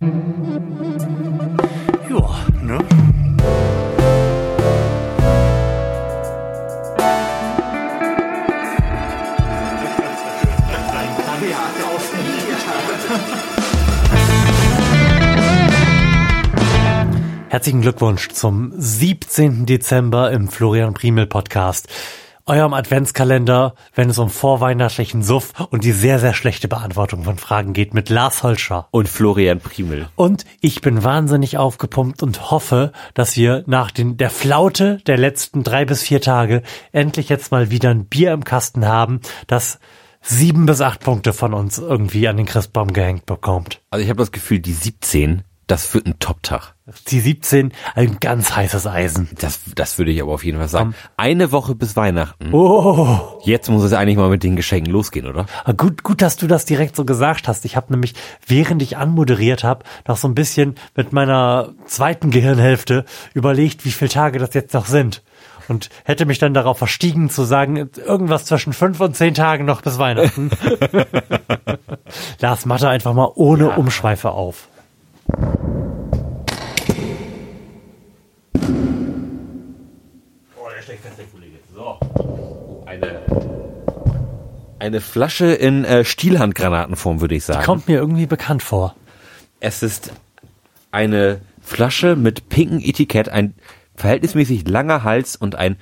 Ja, ne? Herzlichen Glückwunsch zum 17. Dezember im Florian Primel Podcast. Eurem Adventskalender, wenn es um vorweihnachtlichen Suff und die sehr, sehr schlechte Beantwortung von Fragen geht mit Lars Holscher. Und Florian Primel. Und ich bin wahnsinnig aufgepumpt und hoffe, dass wir nach den, der Flaute der letzten drei bis vier Tage endlich jetzt mal wieder ein Bier im Kasten haben, das sieben bis acht Punkte von uns irgendwie an den Christbaum gehängt bekommt. Also ich habe das Gefühl, die 17, das wird ein Top-Tag. Die 17, ein ganz heißes Eisen. Das, das würde ich aber auf jeden Fall sagen. Eine Woche bis Weihnachten. Oh, Jetzt muss es eigentlich mal mit den Geschenken losgehen, oder? Ah, gut, gut, dass du das direkt so gesagt hast. Ich habe nämlich, während ich anmoderiert habe, noch so ein bisschen mit meiner zweiten Gehirnhälfte überlegt, wie viele Tage das jetzt noch sind. Und hätte mich dann darauf verstiegen zu sagen, irgendwas zwischen fünf und zehn Tagen noch bis Weihnachten. Lars Mathe einfach mal ohne Umschweife auf. Eine, eine Flasche in äh, Stielhandgranatenform, würde ich sagen. Kommt mir irgendwie bekannt vor. Es ist eine Flasche mit pinkem Etikett, ein verhältnismäßig langer Hals und ein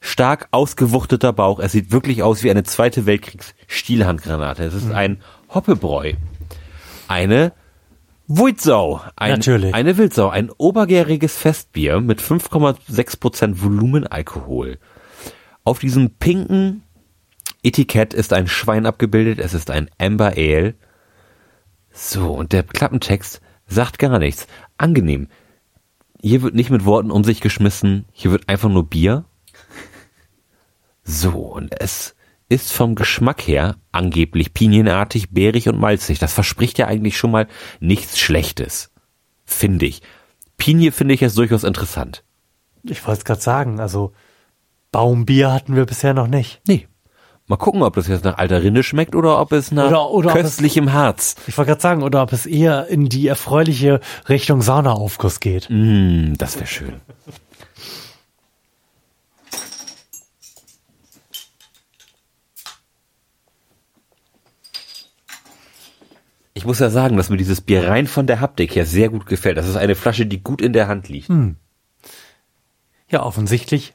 stark ausgewuchteter Bauch. Es sieht wirklich aus wie eine Zweite Weltkriegs Stielhandgranate. Es ist Mhm. ein Hoppebräu. Eine Wildsau. Ein, Natürlich. Eine Wildsau. Ein obergäriges Festbier mit 5,6% Volumenalkohol. Auf diesem pinken Etikett ist ein Schwein abgebildet. Es ist ein Amber Ale. So, und der Klappentext sagt gar nichts. Angenehm. Hier wird nicht mit Worten um sich geschmissen. Hier wird einfach nur Bier. So, und es ist vom Geschmack her angeblich pinienartig, beerig und malzig. Das verspricht ja eigentlich schon mal nichts Schlechtes. Finde ich. Pinie finde ich jetzt durchaus interessant. Ich wollte es gerade sagen, also Baumbier hatten wir bisher noch nicht. Nee. Mal gucken, ob das jetzt nach alter Rinde schmeckt oder ob es nach Oder- oder ob es- köstlichem Harz. Ich wollte gerade sagen, oder ob es eher in die erfreuliche Richtung Saunaaufguss geht. Mm, das wäre schön. Ich muss ja sagen, dass mir dieses Bier rein von der Haptik her sehr gut gefällt. Das ist eine Flasche, die gut in der Hand liegt. Ja, offensichtlich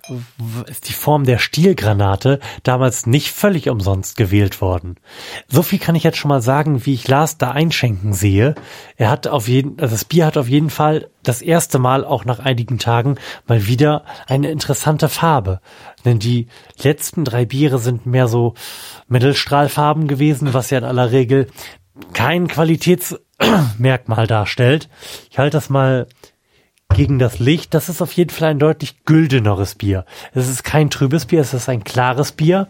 ist die Form der Stielgranate damals nicht völlig umsonst gewählt worden. So viel kann ich jetzt schon mal sagen, wie ich Lars da einschenken sehe. Er hat auf jeden, also das Bier hat auf jeden Fall das erste Mal auch nach einigen Tagen mal wieder eine interessante Farbe. Denn die letzten drei Biere sind mehr so Mittelstrahlfarben gewesen, was ja in aller Regel kein Qualitätsmerkmal darstellt. Ich halte das mal gegen das Licht. Das ist auf jeden Fall ein deutlich güldeneres Bier. Es ist kein trübes Bier, es ist ein klares Bier.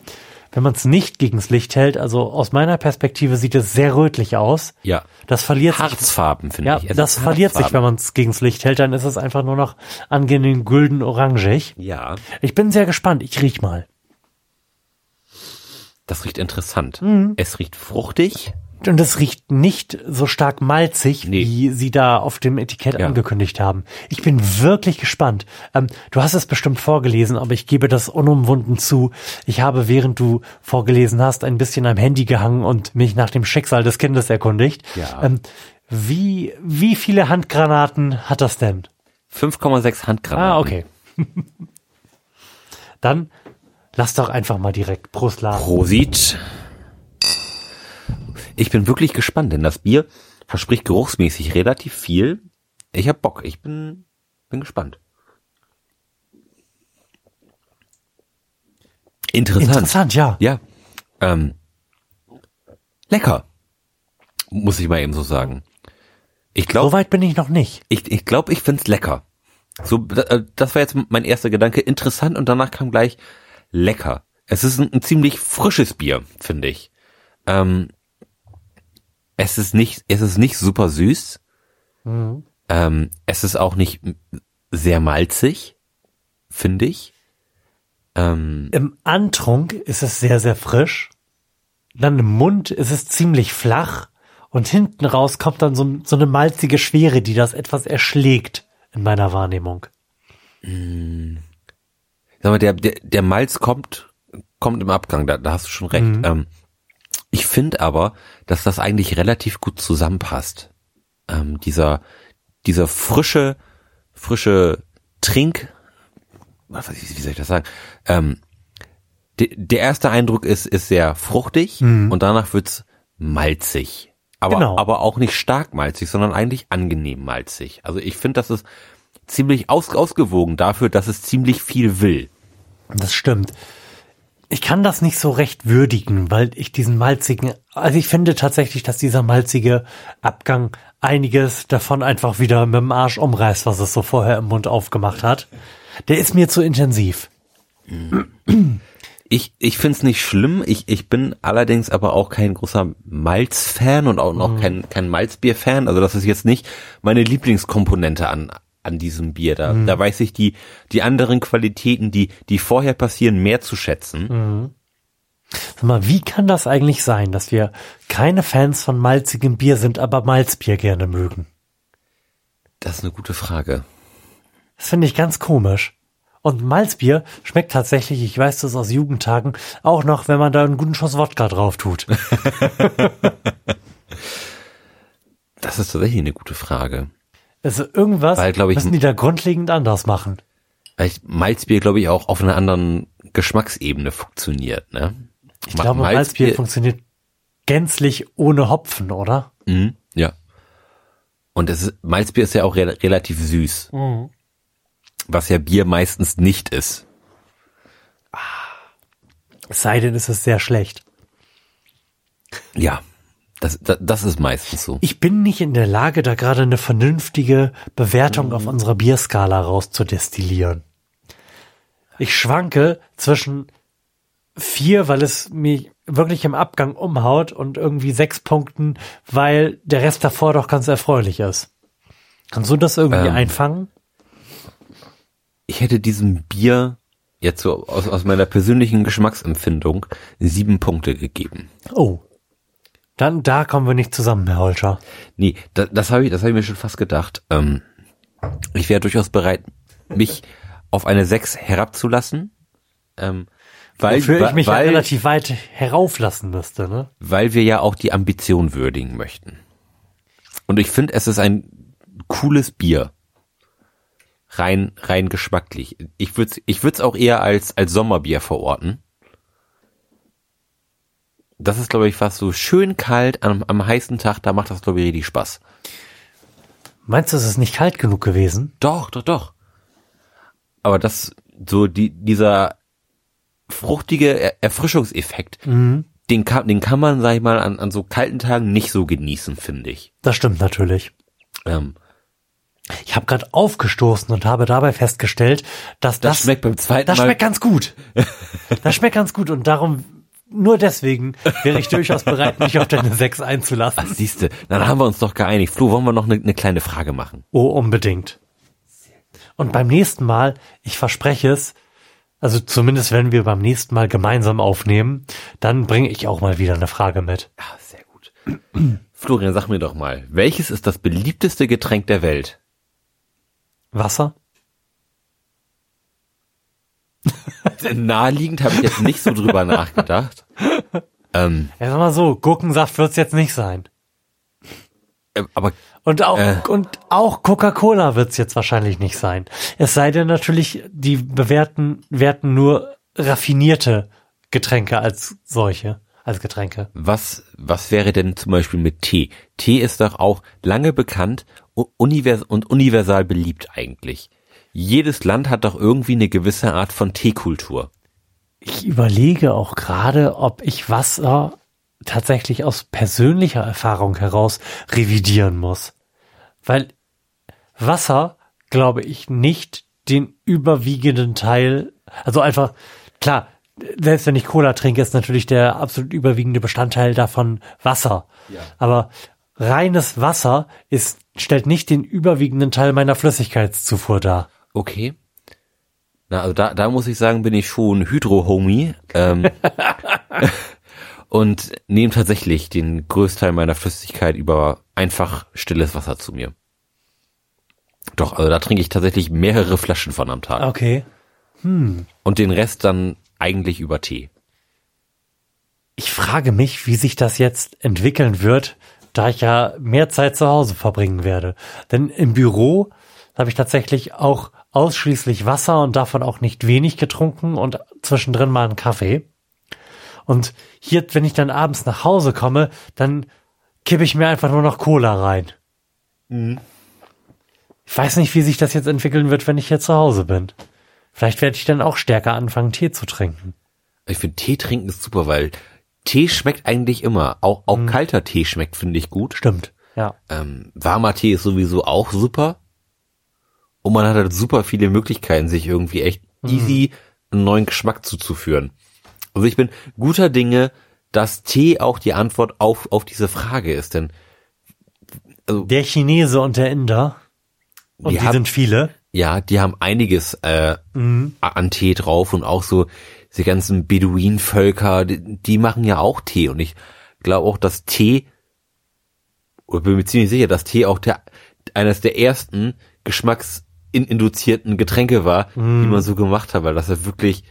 Wenn man es nicht gegens Licht hält, also aus meiner Perspektive sieht es sehr rötlich aus. Ja. Das verliert sich. Harzfarben, finde Ja, ich. Es das verliert sich, wenn man es gegens Licht hält, dann ist es einfach nur noch angenehm gülden-orangig. Ja, Ich bin sehr gespannt. Ich riech mal. das riecht interessant. Mhm. Es riecht fruchtig. Und es riecht nicht so stark malzig, Nee. wie sie da auf dem Etikett Ja. angekündigt haben. Ich bin wirklich gespannt. Ähm, du hast es bestimmt vorgelesen, aber ich gebe das unumwunden zu. Ich habe, während du vorgelesen hast, ein bisschen am Handy gehangen und mich nach dem Schicksal des Kindes erkundigt. Ja. Ähm, wie, wie viele Handgranaten hat das denn? 5,6 Handgranaten. Ah, okay. Dann lass doch einfach mal direkt Prost Lars. Prosit. Ich bin wirklich gespannt, denn das Bier verspricht geruchsmäßig relativ viel. Ich hab Bock. Ich bin, bin gespannt. Interessant. Interessant, ja. Ja. Ähm, lecker. Muss ich mal eben so sagen. Ich glaube, Soweit bin ich noch nicht. ich, ich, glaub, ich find's lecker. So, äh, das war jetzt mein erster Gedanke. Interessant und danach kam gleich lecker. Es ist ein, ein ziemlich frisches Bier, finde ich. Ähm, es ist nicht, es ist nicht super süß. Ähm, es ist auch nicht sehr malzig, finde ich. Ähm, Im Antrunk ist es sehr, sehr frisch. Dann im Mund ist es ziemlich flach Und hinten raus kommt dann so, so eine malzige Schwere, die das etwas erschlägt in meiner Wahrnehmung. Sag mal, der, der, der Malz kommt, kommt im Abgang, da, da hast du schon recht. Mhm. Ähm, finde aber, dass das eigentlich relativ gut zusammenpasst. Ähm, dieser, dieser frische, frische Trink, was, wie wie soll ich das sagen? Ähm, de, der erste Eindruck ist, ist sehr fruchtig und danach wird's malzig. Aber, Genau. aber auch nicht stark malzig, sondern eigentlich angenehm malzig. Also ich finde, das ist ziemlich aus, ausgewogen dafür, dass es ziemlich viel will. Das stimmt. Ich kann das nicht so recht würdigen, weil ich diesen malzigen, also ich finde tatsächlich, dass dieser malzige Abgang einiges davon einfach wieder mit dem Arsch umreißt, was es so vorher im Mund aufgemacht hat. Der ist mir zu intensiv. Ich, ich find's nicht schlimm. Ich, ich bin allerdings aber auch kein großer Malz-Fan und auch noch kein, kein Malzbier-Fan. Also das ist jetzt nicht meine Lieblingskomponente an, an diesem Bier. Da, da weiß ich die, die anderen Qualitäten, die, die vorher passieren, mehr zu schätzen. Sag mal, wie kann das eigentlich sein, dass wir keine Fans von malzigem Bier sind, aber Malzbier gerne mögen? Das ist eine gute Frage. Das finde ich ganz komisch. Und Malzbier schmeckt tatsächlich, ich weiß das aus Jugendtagen, auch noch, wenn man da einen guten Schuss Wodka drauf tut. Das ist tatsächlich eine gute Frage. Also irgendwas Weil, ich, müssen die da grundlegend anders machen. Weil Malzbier, glaube ich, auch auf einer anderen Geschmacksebene funktioniert, ne? Ich glaube, Malzbier funktioniert gänzlich ohne Hopfen, oder? Mhm, ja. Und es ist, Malzbier ist ja auch re relativ süß. Was ja Bier meistens nicht ist. Es sei denn, es ist sehr schlecht. Ja. Das, das, das ist meistens so. Ich bin nicht in der Lage, da gerade eine vernünftige Bewertung auf unserer Bierskala rauszudestillieren. Ich schwanke zwischen vier, weil es mich wirklich im Abgang umhaut und irgendwie sechs Punkten, weil der Rest davor doch ganz erfreulich ist. Kannst du das irgendwie Ähm. einfangen? Ich hätte diesem Bier jetzt so aus, aus meiner persönlichen Geschmacksempfindung sieben Punkte gegeben. Oh. Dann, da kommen wir nicht zusammen, Herr Holscher. Nee, das, das habe ich, das habe ich mir schon fast gedacht. Ähm, ich wäre durchaus bereit, mich auf eine sechs herabzulassen. Ähm, weil, Wofür ich mich weil, ja relativ weit herauflassen müsste, ne? weil wir ja auch die Ambition würdigen möchten. Und ich finde, es ist ein cooles Bier. Rein, rein geschmacklich. Ich würde ich würd's auch eher als, als Sommerbier verorten. Das ist, glaube ich, fast so schön kalt am, am heißen Tag, da macht das, glaube ich, richtig Spaß. Meinst du, es ist nicht kalt genug gewesen? Doch, doch, doch. Aber das, so die, dieser fruchtige Er- Erfrischungseffekt, den kann, den kann man, sag ich mal, an, an so kalten Tagen nicht so genießen, finde ich. Das stimmt natürlich. Ähm, Ich habe gerade aufgestoßen und habe dabei festgestellt, dass das, das, schmeckt beim zweiten das Mal. schmeckt ganz gut. Das schmeckt ganz gut und darum, nur deswegen wäre ich durchaus bereit, mich auf deine 6 einzulassen. Siehste, dann haben wir uns doch geeinigt. Flo, wollen wir noch eine, eine kleine Frage machen? Oh, unbedingt. Und beim nächsten Mal, ich verspreche es, also zumindest wenn wir beim nächsten Mal gemeinsam aufnehmen, dann bringe ich auch mal wieder eine Frage mit. Ja, sehr gut. Florian, sag mir doch mal, welches ist das beliebteste Getränk der Welt? Wasser? Naheliegend habe ich jetzt nicht so drüber nachgedacht. Ähm, Ja, sag mal so, Gurkensaft wird's jetzt nicht sein. äh, aber Und auch, Äh. und auch Coca-Cola wird's jetzt wahrscheinlich nicht sein. Es sei denn natürlich, die bewerten, werten nur raffinierte Getränke als solche, als Getränke. Was, was wäre denn zum Beispiel mit Tee? Tee ist doch auch lange bekannt univers und universal beliebt eigentlich. Jedes Land hat doch irgendwie eine gewisse Art von Teekultur. Ich überlege auch gerade, ob ich Wasser tatsächlich aus persönlicher Erfahrung heraus revidieren muss. Weil Wasser, glaube ich, nicht den überwiegenden Teil, also einfach, klar, selbst wenn ich Cola trinke, ist natürlich der absolut überwiegende Bestandteil davon Wasser. Aber reines Wasser ist, stellt nicht den überwiegenden Teil meiner Flüssigkeitszufuhr dar. Okay. Na, also da, da muss ich sagen, bin ich schon Hydro-Homie. Ähm, und nehme tatsächlich den Größteil meiner Flüssigkeit über einfach stilles Wasser zu mir. Doch, also da trinke ich tatsächlich mehrere Flaschen von am Tag. Okay. Und den Rest dann eigentlich über Tee. Ich frage mich, wie sich das jetzt entwickeln wird, da ich ja mehr Zeit zu Hause verbringen werde. Denn im Büro habe ich tatsächlich auch ausschließlich Wasser und davon auch nicht wenig getrunken und zwischendrin mal einen Kaffee. Und hier, wenn ich dann abends nach Hause komme, dann kippe ich mir einfach nur noch Cola rein. Ich weiß nicht, wie sich das jetzt entwickeln wird, wenn ich hier zu Hause bin. Vielleicht werde ich dann auch stärker anfangen, Tee zu trinken. Ich finde Tee trinken ist super, weil Tee schmeckt eigentlich immer. Auch, auch kalter Tee schmeckt, finde ich gut. Stimmt. Ja. Ähm, warmer Tee ist sowieso auch super. Und man hat halt super viele Möglichkeiten, sich irgendwie echt easy einen neuen Geschmack zuzuführen. Also ich bin guter Dinge, dass Tee auch die Antwort auf, auf diese Frage ist, denn Der Chinese und der Inder. Und Wir die haben- sind viele. ja, die haben einiges äh, an Tee drauf und auch so diese ganzen Beduinenvölker, die, die machen ja auch Tee und ich glaube auch, dass Tee, oder bin mir ziemlich sicher, dass Tee auch der eines der ersten geschmacksinduzierten Getränke war, die man so gemacht hat, weil das ja wirklich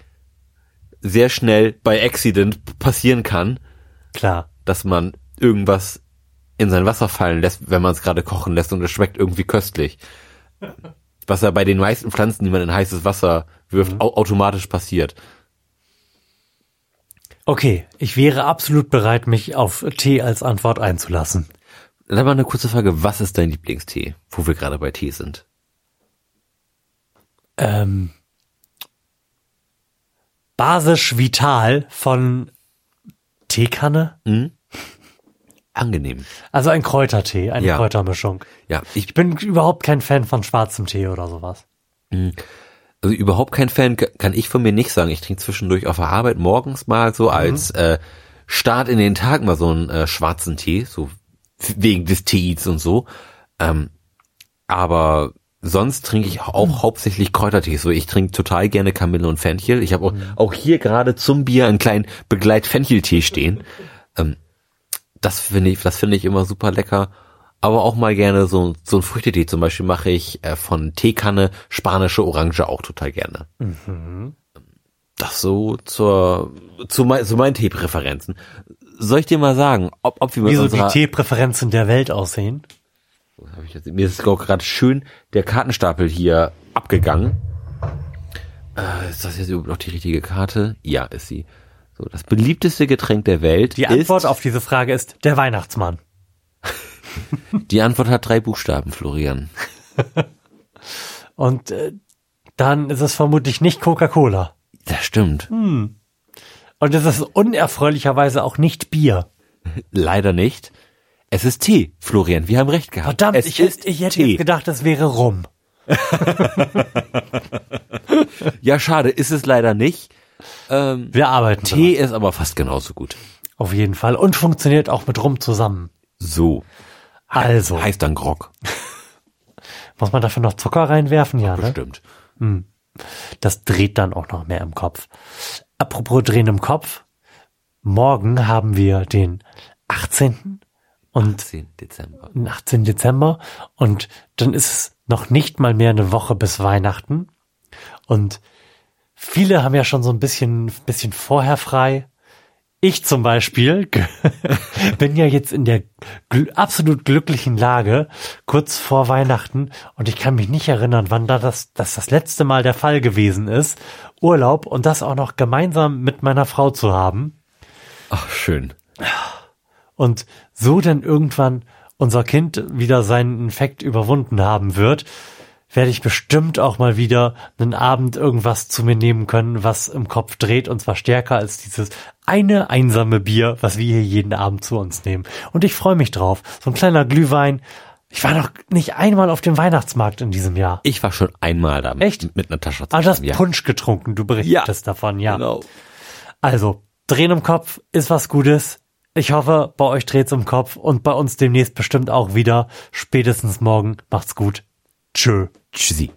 sehr schnell bei Accident passieren kann, Klar. dass man irgendwas in sein Wasser fallen lässt, wenn man es gerade kochen lässt und es schmeckt irgendwie köstlich. Was ja bei den meisten Pflanzen, die man in heißes Wasser wirft, au automatisch passiert. Okay, ich wäre absolut bereit, mich auf Tee als Antwort einzulassen. Dann mal eine kurze Frage, was ist dein Lieblingstee, wo wir gerade bei Tee sind? Ähm, Basisch Vital von Teekanne. Angenehm. Also ein Kräutertee, eine Ja. Kräutermischung. Ja, ich Ich bin überhaupt kein Fan von schwarzem Tee oder sowas. also überhaupt kein Fan, kann ich von mir nicht sagen. Ich trinke zwischendurch auf der Arbeit morgens mal so als äh, Start in den Tag mal so einen äh, schwarzen Tee, so wegen des Tees und so. Ähm, aber sonst trinke ich auch hauptsächlich Kräutertees. So, ich trinke total gerne Kamille und Fenchel. Ich habe auch, auch hier gerade zum Bier einen kleinen Begleit-Fencheltee stehen. Ähm, das finde ich, das finde ich immer super lecker. Aber auch mal gerne so, so ein Früchtetee. Zum Beispiel mache ich äh, von Teekanne spanische Orange auch total gerne. Das so zur, zu, mein, zu meinen Teepräferenzen. Soll ich dir mal sagen, ob, ob wir mit Wie so unserer, die Teepräferenzen der Welt aussehen. Jetzt, mir ist gerade schön der Kartenstapel hier abgegangen. Äh, ist das jetzt überhaupt noch die richtige Karte? Ja, ist sie. So, das beliebteste Getränk der Welt Die ist, Antwort auf diese Frage ist der Weihnachtsmann. die Antwort hat drei Buchstaben, Florian. Und äh, dann ist es vermutlich nicht Coca-Cola. Das stimmt. Und es ist unerfreulicherweise auch nicht Bier. Leider nicht. Es ist Tee, Florian. Wir haben recht gehabt. Verdammt, es ich, ist hätte- ich hätte Tee. jetzt gedacht, es wäre Rum. Ja, schade, ist es leider nicht. Ähm, Wir arbeiten Tee ist aber fast genauso gut. Auf jeden Fall. Und funktioniert auch mit Rum zusammen. So. Also, Heißt dann Grog. muss man dafür noch Zucker reinwerfen? Ja, ne? Bestimmt. Das dreht dann auch noch mehr im Kopf. Apropos drehen im Kopf. Morgen haben wir den 18. und 10. Dezember. den 18. Dezember und dann ist es noch nicht mal mehr eine Woche bis Weihnachten und viele haben ja schon so ein bisschen, bisschen vorher frei. Ich zum Beispiel bin ja jetzt in der gl absolut glücklichen Lage kurz vor Weihnachten und ich kann mich nicht erinnern, wann da das, das das letzte Mal der Fall gewesen ist. Urlaub und das auch noch gemeinsam mit meiner Frau zu haben Ach, schön. Und so dann irgendwann unser Kind wieder seinen Infekt überwunden haben wird, werde ich bestimmt auch mal wieder einen Abend irgendwas zu mir nehmen können, was im Kopf dreht und zwar stärker als dieses eine einsame Bier, was wir hier jeden Abend zu uns nehmen. Und ich freue mich drauf. So ein kleiner Glühwein. Ich war noch nicht einmal auf dem Weihnachtsmarkt in diesem Jahr. Ich war schon einmal da. Echt? Mit einer Tasche. Ah, das zusammen, ja. Punsch getrunken. Du berichtest davon, ja. Genau. Also, drehen im Kopf ist was Gutes. Ich hoffe, bei euch dreht's im Kopf und bei uns demnächst bestimmt auch wieder. Spätestens morgen. Macht's gut. Tschö. Tschüssi.